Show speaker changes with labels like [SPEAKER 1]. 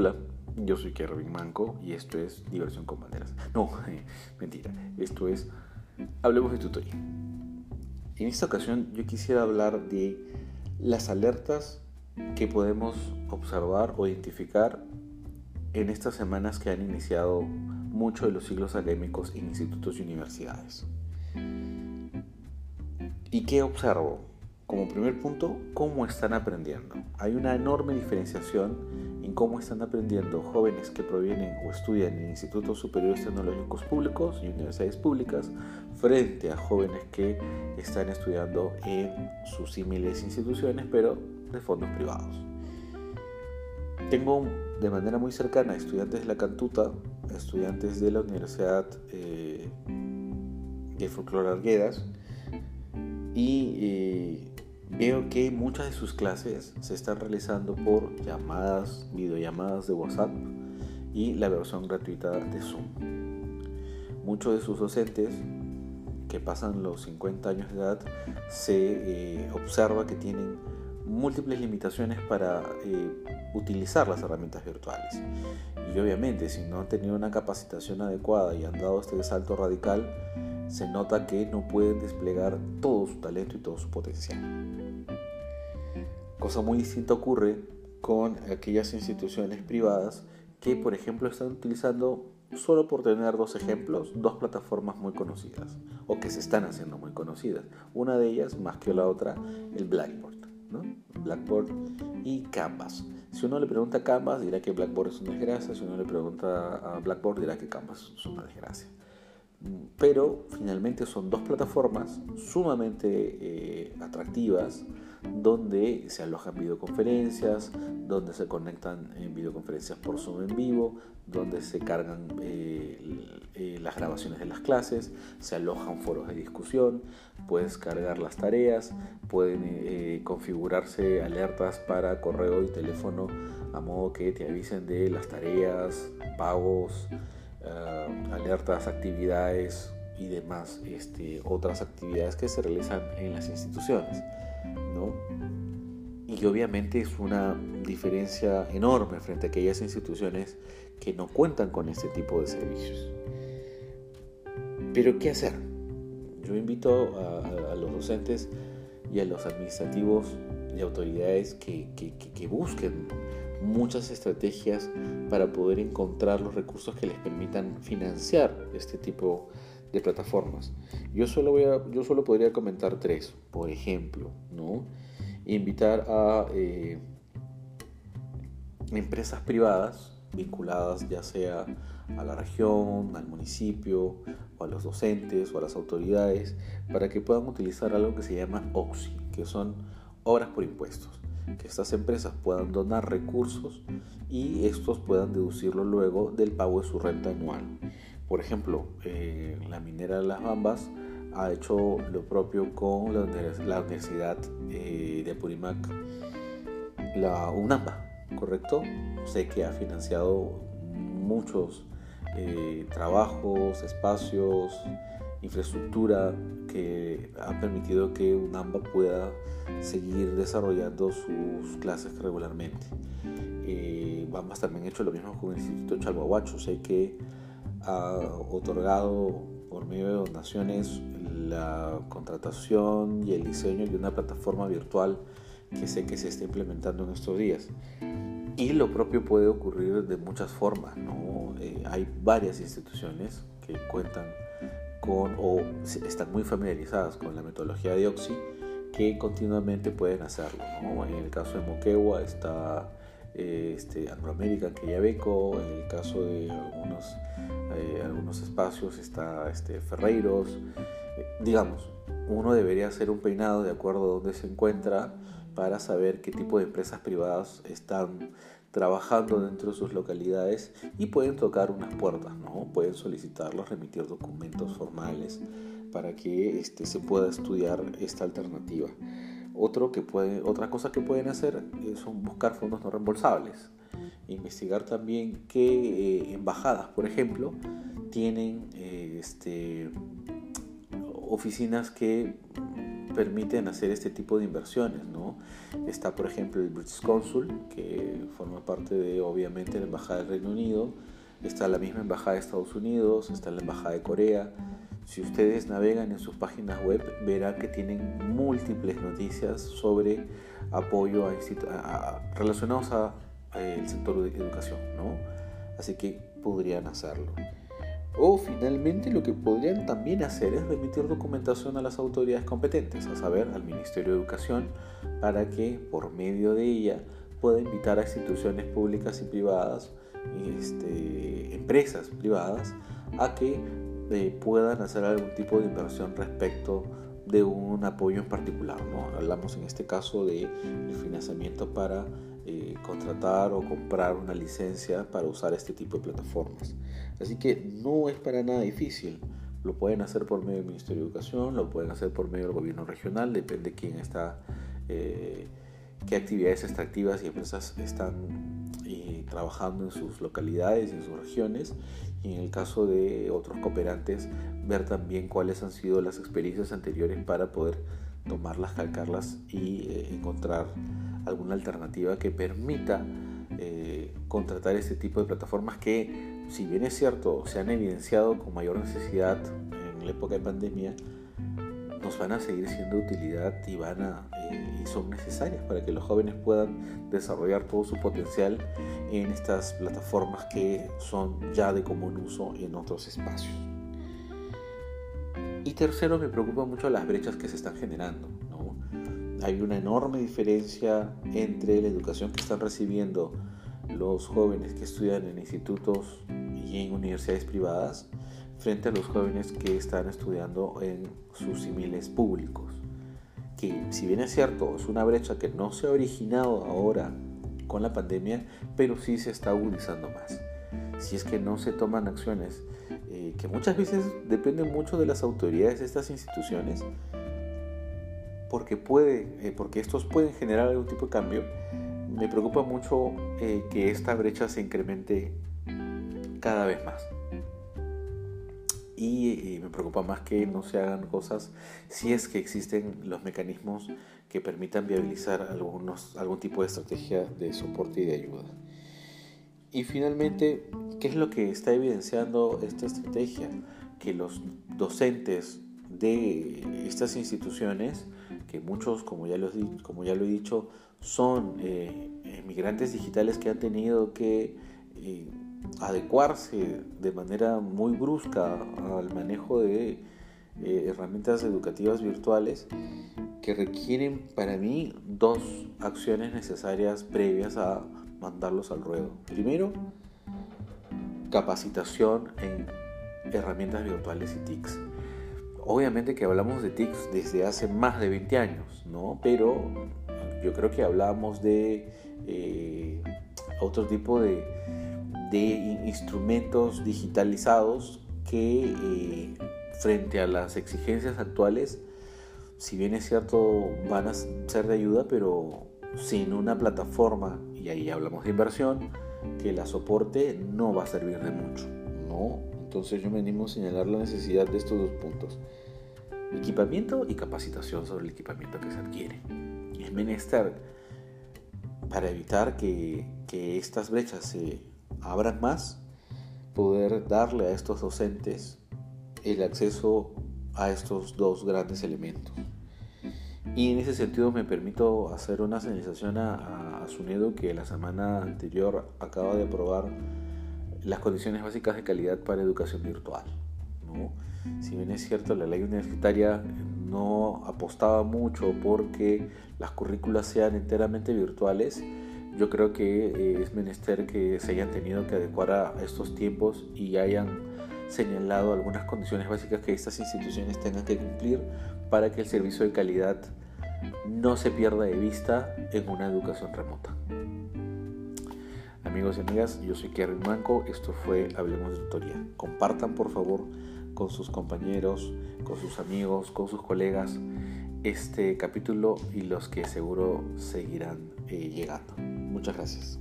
[SPEAKER 1] Hola, yo soy Kervin Manco y esto es Diversión con Banderas. No, mentira, esto es Hablemos de tutoría. En esta ocasión yo quisiera hablar de las alertas que podemos observar o identificar en estas semanas que han iniciado muchos de los ciclos académicos en institutos y universidades. ¿Y qué observo? Como primer punto, cómo están aprendiendo. Hay una enorme diferenciación en cómo están aprendiendo jóvenes que provienen o estudian en institutos superiores tecnológicos públicos y universidades públicas frente a jóvenes que están estudiando en sus similares instituciones pero de fondos privados. Tengo de manera muy cercana estudiantes de la Cantuta, estudiantes de la Universidad eh, de Folclore Arguedas y eh, veo que muchas de sus clases se están realizando por llamadas, videollamadas de WhatsApp y la versión gratuita de Zoom. Muchos de sus docentes que pasan los 50 años de edad se eh, observa que tienen múltiples limitaciones para eh, utilizar las herramientas virtuales. Y obviamente si no han tenido una capacitación adecuada y han dado este salto radical, se nota que no pueden desplegar todo su talento y todo su potencial. Cosa muy distinta ocurre con aquellas instituciones privadas que, por ejemplo, están utilizando, solo por tener dos ejemplos, dos plataformas muy conocidas o que se están haciendo muy conocidas. Una de ellas, más que la otra, el Blackboard. ¿no? Blackboard y Canvas. Si uno le pregunta a Canvas, dirá que Blackboard es una desgracia. Si uno le pregunta a Blackboard, dirá que Canvas es una desgracia pero finalmente son dos plataformas sumamente eh, atractivas donde se alojan videoconferencias, donde se conectan en videoconferencias por Zoom en vivo, donde se cargan eh, eh, las grabaciones de las clases, se alojan foros de discusión, puedes cargar las tareas, pueden configurarse alertas para correo y teléfono a modo que te avisen de las tareas, pagos, alertas, actividades y demás este, otras actividades que se realizan en las instituciones. ¿No? Y obviamente es una diferencia enorme frente a aquellas instituciones que no cuentan con este tipo de servicios. Pero ¿qué hacer? Yo invito a, los docentes y a los administrativos y autoridades que busquen muchas estrategias para poder encontrar los recursos que les permitan financiar este tipo de plataformas. Yo solo, voy a, yo solo podría comentar tres, por ejemplo, ¿no? Invitar a eh, empresas privadas vinculadas ya sea a la región, al municipio, a los docentes o a las autoridades, para que puedan utilizar algo que se llama OXI, que son obras por impuestos que estas empresas puedan donar recursos y estos puedan deducirlo luego del pago de su renta anual. Por ejemplo, eh, la minera de las Bambas ha hecho lo propio con la, Universidad eh, de Apurimac, la UNAMBA, ¿correcto? Sé que ha financiado muchos eh, trabajos, espacios, infraestructura que ha permitido que UNAMBA pueda seguir desarrollando sus clases regularmente. Eh, Bambas también ha hecho lo mismo con el Instituto Chalhuahuacho, sé que ha otorgado por medio de donaciones la contratación y el diseño de una plataforma virtual que sé que se está implementando en estos días. Y lo propio puede ocurrir de muchas formas. ¿no? Eh, hay varias instituciones que cuentan con o están muy familiarizadas con la metodología de Oxy que continuamente pueden hacerlo. En el caso de Moquegua está eh, este, que ya beco, en el caso de algunos, eh, algunos espacios está este, Ferreiros. Eh, digamos, uno debería hacer un peinado de acuerdo a dónde se encuentra para saber qué tipo de empresas privadas están trabajando dentro de sus localidades y pueden tocar unas puertas, ¿no? Pueden solicitarlos, remitir documentos formales para que este, se pueda estudiar esta alternativa. Otro que puede, otra cosa que pueden hacer es buscar fondos no reembolsables. Investigar también qué eh, embajadas, por ejemplo, tienen eh, este, oficinas que permiten hacer este tipo de inversiones. ¿no? Está, por ejemplo, el British Consul, que forma parte de, obviamente, la Embajada del Reino Unido. Está la misma Embajada de Estados Unidos, está la Embajada de Corea. Si ustedes navegan en sus páginas web, verán que tienen múltiples noticias sobre apoyo a, relacionados al sector de educación. ¿no? Así que podrían hacerlo. O finalmente lo que podrían también hacer es remitir documentación a las autoridades competentes, a saber, al Ministerio de Educación, para que por medio de ella pueda invitar a instituciones públicas y privadas, este, empresas privadas, a que eh, puedan hacer algún tipo de inversión respecto de un apoyo en particular. ¿no? Hablamos en este caso de financiamiento para eh, contratar o comprar una licencia para usar este tipo de plataformas. Así que no es para nada difícil. Lo pueden hacer por medio del Ministerio de Educación, lo pueden hacer por medio del gobierno regional, depende quién está, eh, qué actividades extractivas y empresas están eh, trabajando en sus localidades en sus regiones. Y en el caso de otros cooperantes, ver también cuáles han sido las experiencias anteriores para poder tomarlas, calcarlas y encontrar alguna alternativa que permita eh, contratar este tipo de plataformas que, si bien es cierto, se han evidenciado con mayor necesidad en la época de pandemia, nos van a seguir siendo de utilidad y, van a, eh, y son necesarias para que los jóvenes puedan desarrollar todo su potencial en estas plataformas que son ya de común uso en otros espacios. Y tercero, me preocupa mucho las brechas que se están generando hay una enorme diferencia entre la educación que están recibiendo los jóvenes que estudian en institutos y en universidades privadas frente a los jóvenes que están estudiando en sus similes públicos. Que si bien es cierto, es una brecha que no se ha originado ahora con la pandemia, pero sí se está agudizando más. Si es que no se toman acciones eh, que muchas veces dependen mucho de las autoridades de estas instituciones, porque, puede, eh, porque estos pueden generar algún tipo de cambio, me preocupa mucho eh, que esta brecha se incremente cada vez más. Y, me preocupa más que no se hagan cosas si es que existen los mecanismos que permitan viabilizar algunos, algún tipo de estrategia de soporte y de ayuda. Y finalmente, ¿qué es lo que está evidenciando esta estrategia? Que los docentes de estas instituciones que muchos, como ya, lo, como ya lo he dicho, son eh, migrantes digitales que han tenido que eh, adecuarse de manera muy brusca al manejo de eh, herramientas educativas virtuales que requieren para mí dos acciones necesarias previas a mandarlos al ruedo. Primero, capacitación en herramientas virtuales y TICs. Obviamente que hablamos de TICs desde hace más de 20 años, ¿no? Pero yo creo que hablamos de eh, otro tipo de, instrumentos digitalizados que eh, frente a las exigencias actuales, si bien es cierto, van a ser de ayuda, pero sin una plataforma, y ahí hablamos de inversión, que la soporte no va a servir de mucho, ¿no? Entonces yo me animo a señalar la necesidad de estos dos puntos. Equipamiento y capacitación sobre el equipamiento que se adquiere. Es menester para evitar que, que estas brechas se abran más, poder darle a estos docentes el acceso a estos dos grandes elementos. Y en ese sentido me permito hacer una señalización a, a, SUNEDO que la semana anterior acaba de aprobar las condiciones básicas de calidad para educación virtual. Si bien es cierto, la ley universitaria no apostaba mucho porque las currículas sean enteramente virtuales, yo creo que eh, es menester que se hayan tenido que adecuar a estos tiempos y hayan señalado algunas condiciones básicas que estas instituciones tengan que cumplir para que el servicio de calidad no se pierda de vista en una educación remota. Amigos y amigas, yo soy Kevin Manco, esto fue Hablemos de Tutoría. Compartan por favor con sus compañeros, con sus amigos, con sus colegas este capítulo y los que seguro seguirán eh, llegando. Muchas gracias.